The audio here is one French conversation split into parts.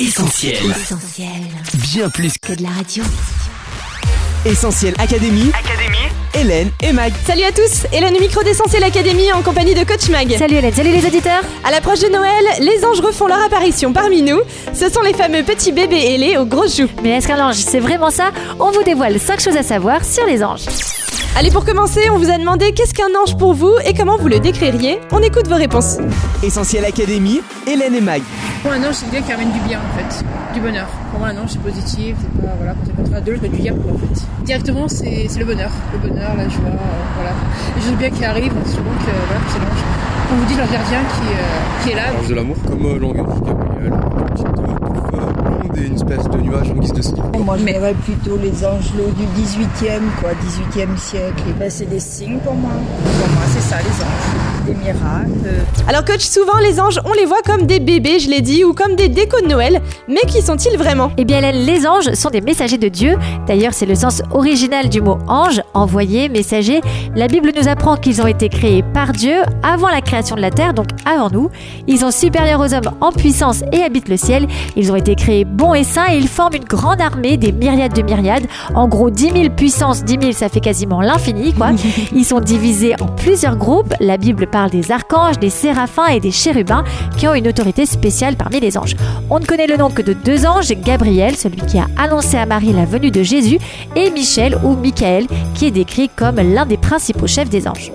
Essentiel. Essentiel. Bien plus Que de la radio. Essentiel Académie. Académie. Hélène et Mag. Salut à tous, Hélène au micro d'Essentiel Académie en compagnie de Coach Mag. Salut Hélène, salut les auditeurs. À l'approche de Noël, les anges refont leur apparition parmi nous. Ce sont les fameux petits bébés ailés aux grosses joues. Mais est-ce qu'un ange, c'est vraiment ça? On vous dévoile 5 choses à savoir sur les anges. Allez, pour commencer, on vous a demandé qu'est-ce qu'un ange pour vous et comment vous le décririez. On écoute vos réponses. Essentiel Académie. Hélène et Mag. Pour un ange, c'est quelqu'un qui ramène du bien, en fait, du bonheur. Pour moi, un ange, c'est positif, c'est pas, voilà, quand c'est contraire de l'autre, c'est du diable, quoi, en fait. Directement, c'est c'est le bonheur, le bonheur, la joie, euh, voilà. Les choses bien qui arrivent, on dit souvent que, voilà, que c'est l'ange. On vous dit l'ange gardien qui, euh, qui est là. L'ange de l'amour, comme euh, l'ange Gabriel, une espèce de nuage en guise de. Moi, je verrais plutôt les angelots du 18e, quoi, 18e siècle. Et ben, c'est des signes pour moi. Pour moi, c'est ça, les anges. Des miracles. Alors coach, souvent les anges, on les voit comme des bébés, je l'ai dit, ou comme des décos de Noël. Mais qui sont-ils vraiment? Eh bien les anges sont des messagers de Dieu. D'ailleurs, c'est le sens original du mot ange, envoyé, messager. La Bible nous apprend qu'ils ont été créés par Dieu avant la création de la terre, donc avant nous. Ils sont supérieurs aux hommes en puissance et habitent le ciel. Ils ont été créés bons et saints et ils forment une grande armée, des myriades de myriades. En gros, 10 000 puissance, 10 000, ça fait quasiment l'infini, quoi. Ils sont divisés en plusieurs groupes. La Bible parle des archanges, des séraphins et des chérubins qui ont une autorité spéciale parmi les anges. On ne connaît le nom que de deux anges, Gabriel, celui qui a annoncé à Marie la venue de Jésus, et Michel ou Michael, qui est décrit comme l'un des principaux chefs des anges.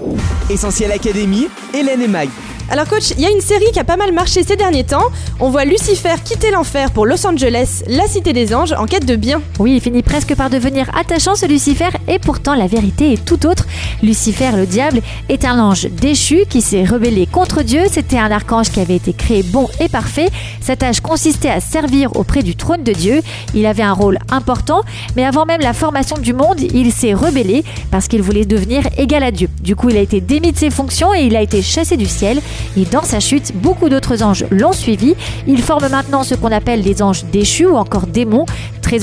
Essentiel Académie. Hélène et Mag. Alors coach, il y a une série qui a pas mal marché ces derniers temps. On voit Lucifer quitter l'enfer pour Los Angeles, la cité des anges, en quête de bien. Oui, il finit presque par devenir attachant ce Lucifer, et pourtant la vérité est tout autre. Lucifer, le diable, est un ange déchu qui s'est rebellé contre Dieu. C'était un archange qui avait été créé bon et parfait. Sa tâche consistait à servir auprès du trône de Dieu. Il avait un rôle important, mais avant même la formation du monde, il s'est rebellé parce qu'il voulait devenir égal à Dieu. Du coup, il a été démis de ses fonctions et il a été chassé du ciel. Et dans sa chute, beaucoup d'autres anges l'ont suivi. Ils forment maintenant ce qu'on appelle des anges déchus ou encore démons.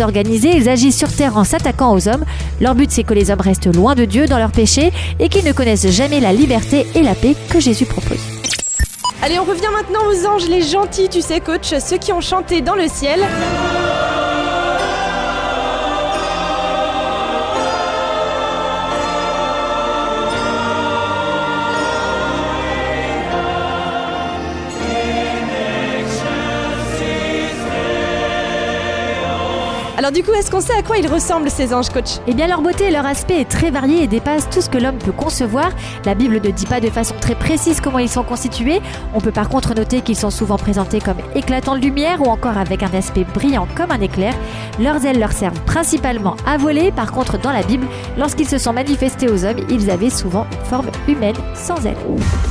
Organisés, ils agissent sur terre en s'attaquant aux hommes. Leur but, c'est que les hommes restent loin de Dieu dans leur péché et qu'ils ne connaissent jamais la liberté et la paix que Jésus propose. Allez, on revient maintenant aux anges, les gentils, tu sais coach, ceux qui ont chanté dans le ciel. Alors du coup, est-ce qu'on sait à quoi ils ressemblent ces anges coach? Eh bien, leur beauté et leur aspect est très varié et dépasse tout ce que l'homme peut concevoir. La Bible ne dit pas de façon très précise comment ils sont constitués. On peut par contre noter qu'ils sont souvent présentés comme éclatants de lumière ou encore avec un aspect brillant comme un éclair. Leurs ailes leur servent principalement à voler. Par contre, dans la Bible, lorsqu'ils se sont manifestés aux hommes, ils avaient souvent une forme humaine sans ailes.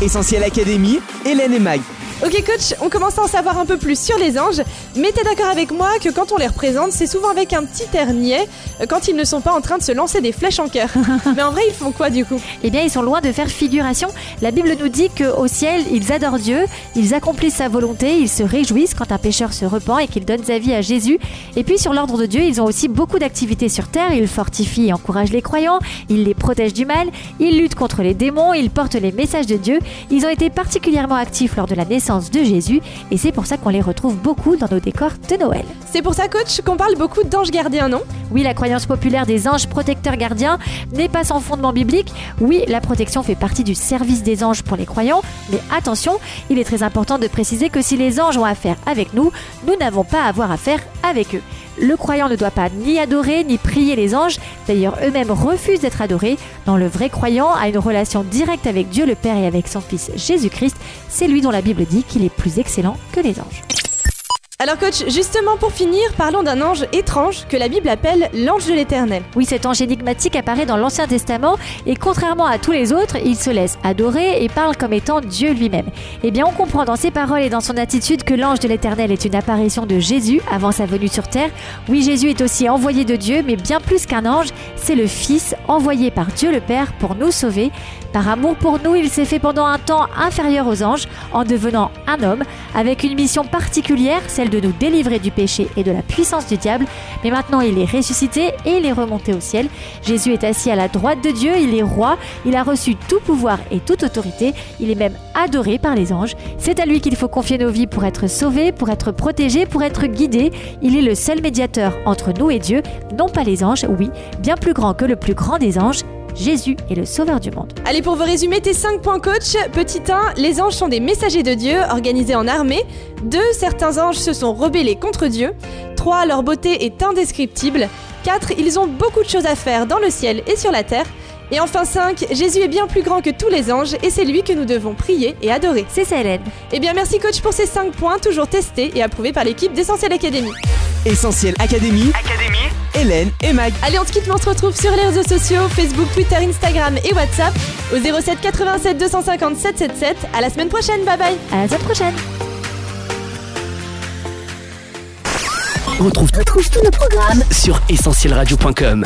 Essentiel Académie. Hélène et Mag. Ok coach, on commence à en savoir un peu plus sur les anges, mais t'es d'accord avec moi que quand on les représente, c'est souvent avec un petit air niais, euh, quand ils ne sont pas en train de se lancer des flèches en cœur. mais en vrai, ils font quoi du coup? Eh bien, ils sont loin de faire figuration. La Bible nous dit qu'au ciel, ils adorent Dieu, ils accomplissent sa volonté, ils se réjouissent quand un pécheur se repent et qu'il donne sa vie à Jésus. Et puis, sur l'ordre de Dieu, ils ont aussi beaucoup d'activités sur terre. Ils fortifient et encouragent les croyants, ils les protègent du mal, ils luttent contre les démons, ils portent les messages de Dieu. Ils ont été particulièrement actifs lors de la naissance de Jésus et c'est pour ça qu'on les retrouve beaucoup dans nos décors de Noël. C'est pour ça coach qu'on parle beaucoup d'anges gardiens, non? Oui, la croyance populaire des anges protecteurs gardiens n'est pas sans fondement biblique. Oui, la protection fait partie du service des anges pour les croyants, mais attention, il est très important de préciser que si les anges ont affaire avec nous, nous n'avons pas à avoir affaire avec eux. Le croyant ne doit pas ni adorer ni prier les anges, d'ailleurs eux-mêmes refusent d'être adorés. Dans le vrai croyant a une relation directe avec Dieu le Père et avec son Fils Jésus-Christ, c'est lui dont la Bible dit qu'il est plus excellent que les anges. Alors coach, justement pour finir, parlons d'un ange étrange que la Bible appelle l'ange de l'éternel. Oui, cet ange énigmatique apparaît dans l'Ancien Testament et contrairement à tous les autres, il se laisse adorer et parle comme étant Dieu lui-même. Eh bien, on comprend dans ses paroles et dans son attitude que l'ange de l'éternel est une apparition de Jésus avant sa venue sur terre. Oui, Jésus est aussi envoyé de Dieu, mais bien plus qu'un ange, c'est le Fils envoyé par Dieu le Père pour nous sauver. Par amour pour nous, il s'est fait pendant un temps inférieur aux anges en devenant un homme avec une mission particulière, celle de nous délivrer du péché et de la puissance du diable. Mais maintenant, il est ressuscité et il est remonté au ciel. Jésus est assis à la droite de Dieu, il est roi, il a reçu tout pouvoir et toute autorité, il est même adoré par les anges. C'est à lui qu'il faut confier nos vies pour être sauvés, pour être protégés, pour être guidés. Il est le seul médiateur entre nous et Dieu, non pas les anges, oui, bien plus grand que le plus grand des anges. Jésus est le sauveur du monde. Allez, pour vous résumer tes 5 points coach, petit 1, les anges sont des messagers de Dieu organisés en armée. 2, certains anges se sont rebellés contre Dieu. 3, leur beauté est indescriptible. 4, ils ont beaucoup de choses à faire dans le ciel et sur la terre. Et enfin 5, Jésus est bien plus grand que tous les anges et c'est lui que nous devons prier et adorer. C'est ça, Hélène. Eh bien merci coach pour ces 5 points, toujours testés et approuvés par l'équipe d'Essentiel Academy. Essentiel Académie. Hélène et Mag. Allez, on se quitte, mais on se retrouve sur les réseaux sociaux, Facebook, Twitter, Instagram et WhatsApp au 07 87 250 777. À la semaine prochaine, bye bye À la semaine prochaine. On retrouve, retrouve tous nos programmes sur essentielradio.com.